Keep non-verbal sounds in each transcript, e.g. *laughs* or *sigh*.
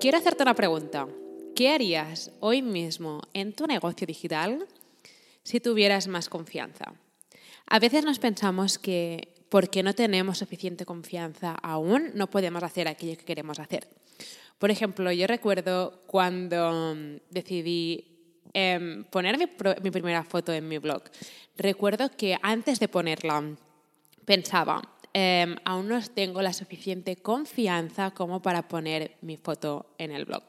Quiero hacerte una pregunta. ¿Qué harías hoy mismo en tu negocio digital si tuvieras más confianza? A veces nos pensamos que porque no tenemos suficiente confianza aún, no podemos hacer aquello que queremos hacer. Por ejemplo, yo recuerdo cuando decidí em, poner mi primera foto en mi blog. Recuerdo que antes de ponerla pensaba, Em, aún no tengo la suficiente confianza como para poner mi foto en el blog.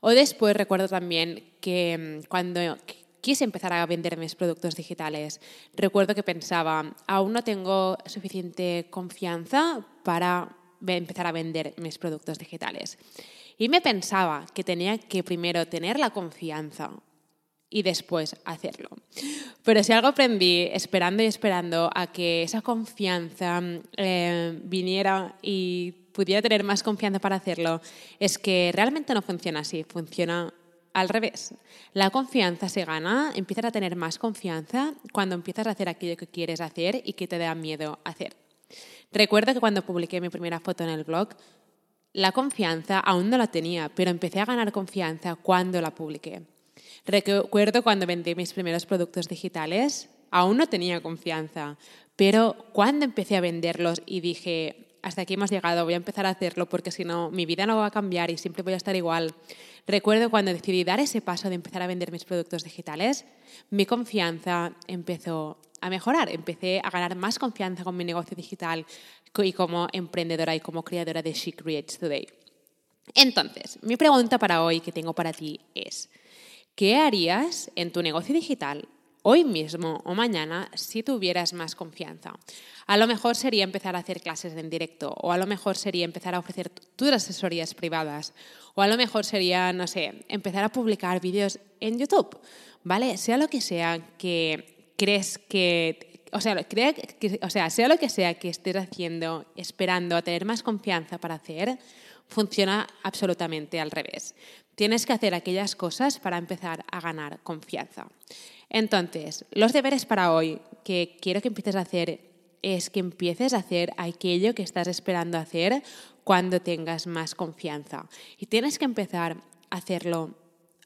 O después recuerdo también que em, cuando quise empezar a vender mis productos digitales, recuerdo que pensaba, aún no tengo suficiente confianza para empezar a vender mis productos digitales. Y me pensaba que tenía que primero tener la confianza y después hacerlo. Pero si algo aprendí esperando y esperando a que esa confianza eh, viniera y pudiera tener más confianza para hacerlo, es que realmente no funciona así, funciona al revés. La confianza se gana, empiezas a tener más confianza cuando empiezas a hacer aquello que quieres hacer y que te da miedo hacer. Recuerdo que cuando publiqué mi primera foto en el blog, la confianza aún no la tenía, pero empecé a ganar confianza cuando la publiqué. Recuerdo cuando vendí mis primeros productos digitales, aún no tenía confianza, pero cuando empecé a venderlos y dije, hasta aquí hemos llegado, voy a empezar a hacerlo porque si no, mi vida no va a cambiar y siempre voy a estar igual. Recuerdo cuando decidí dar ese paso de empezar a vender mis productos digitales, mi confianza empezó a mejorar, empecé a ganar más confianza con mi negocio digital y como emprendedora y como creadora de She Creates Today. Entonces, mi pregunta para hoy que tengo para ti es, ¿Qué harías en tu negocio digital hoy mismo o mañana si tuvieras más confianza? A lo mejor sería empezar a hacer clases en directo, o a lo mejor sería empezar a ofrecer tus asesorías privadas, o a lo mejor sería, no sé, empezar a publicar vídeos en YouTube, ¿vale? Sea lo que sea que crees que o sea, sea, sea lo que sea que estés haciendo, esperando a tener más confianza para hacer, funciona absolutamente al revés. Tienes que hacer aquellas cosas para empezar a ganar confianza. Entonces, los deberes para hoy que quiero que empieces a hacer es que empieces a hacer aquello que estás esperando hacer cuando tengas más confianza. Y tienes que empezar a hacerlo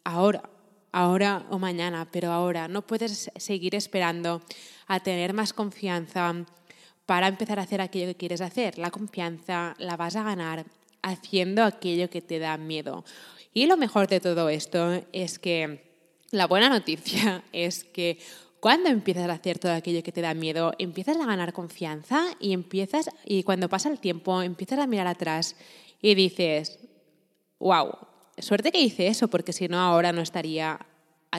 ahora, ahora o mañana, pero ahora. No puedes seguir esperando a tener más confianza para empezar a hacer aquello que quieres hacer. La confianza la vas a ganar haciendo aquello que te da miedo. Y lo mejor de todo esto es que la buena noticia *laughs* es que cuando empiezas a hacer todo aquello que te da miedo, empiezas a ganar confianza y empiezas y cuando pasa el tiempo empiezas a mirar atrás y dices, wow, suerte que hice eso porque si no ahora no estaría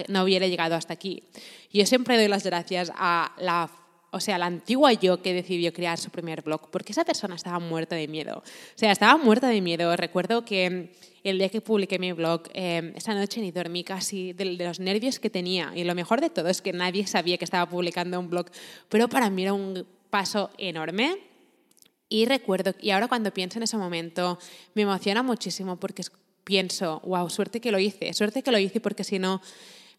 no hubiera llegado hasta aquí. Yo siempre doy las gracias a la o sea, la antigua yo que decidió crear su primer blog, porque esa persona estaba muerta de miedo. O sea, estaba muerta de miedo. Recuerdo que el día que publiqué mi blog, eh, esa noche ni dormí casi de, los nervios que tenía. Y lo mejor de todo es que nadie sabía que estaba publicando un blog, pero para mí era un paso enorme. Y recuerdo, y ahora cuando pienso en ese momento, me emociona muchísimo porque pienso, wow, suerte que lo hice, suerte que lo hice porque si no,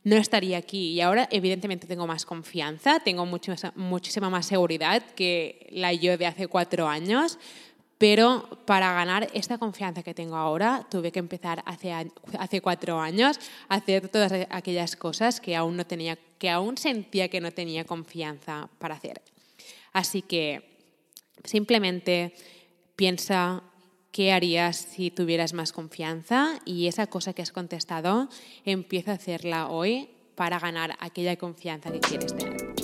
no estaría aquí. Y ahora, evidentemente, tengo más confianza, tengo muchísima más seguridad que la yo de hace cuatro años. Pero para ganar esta confianza que tengo ahora, tuve que empezar hace, hace cuatro años a hacer todas aquellas cosas que aún, no tenía, que aún sentía que no tenía confianza para hacer. Así que simplemente piensa qué harías si tuvieras más confianza y esa cosa que has contestado, empieza a hacerla hoy para ganar aquella confianza que quieres tener.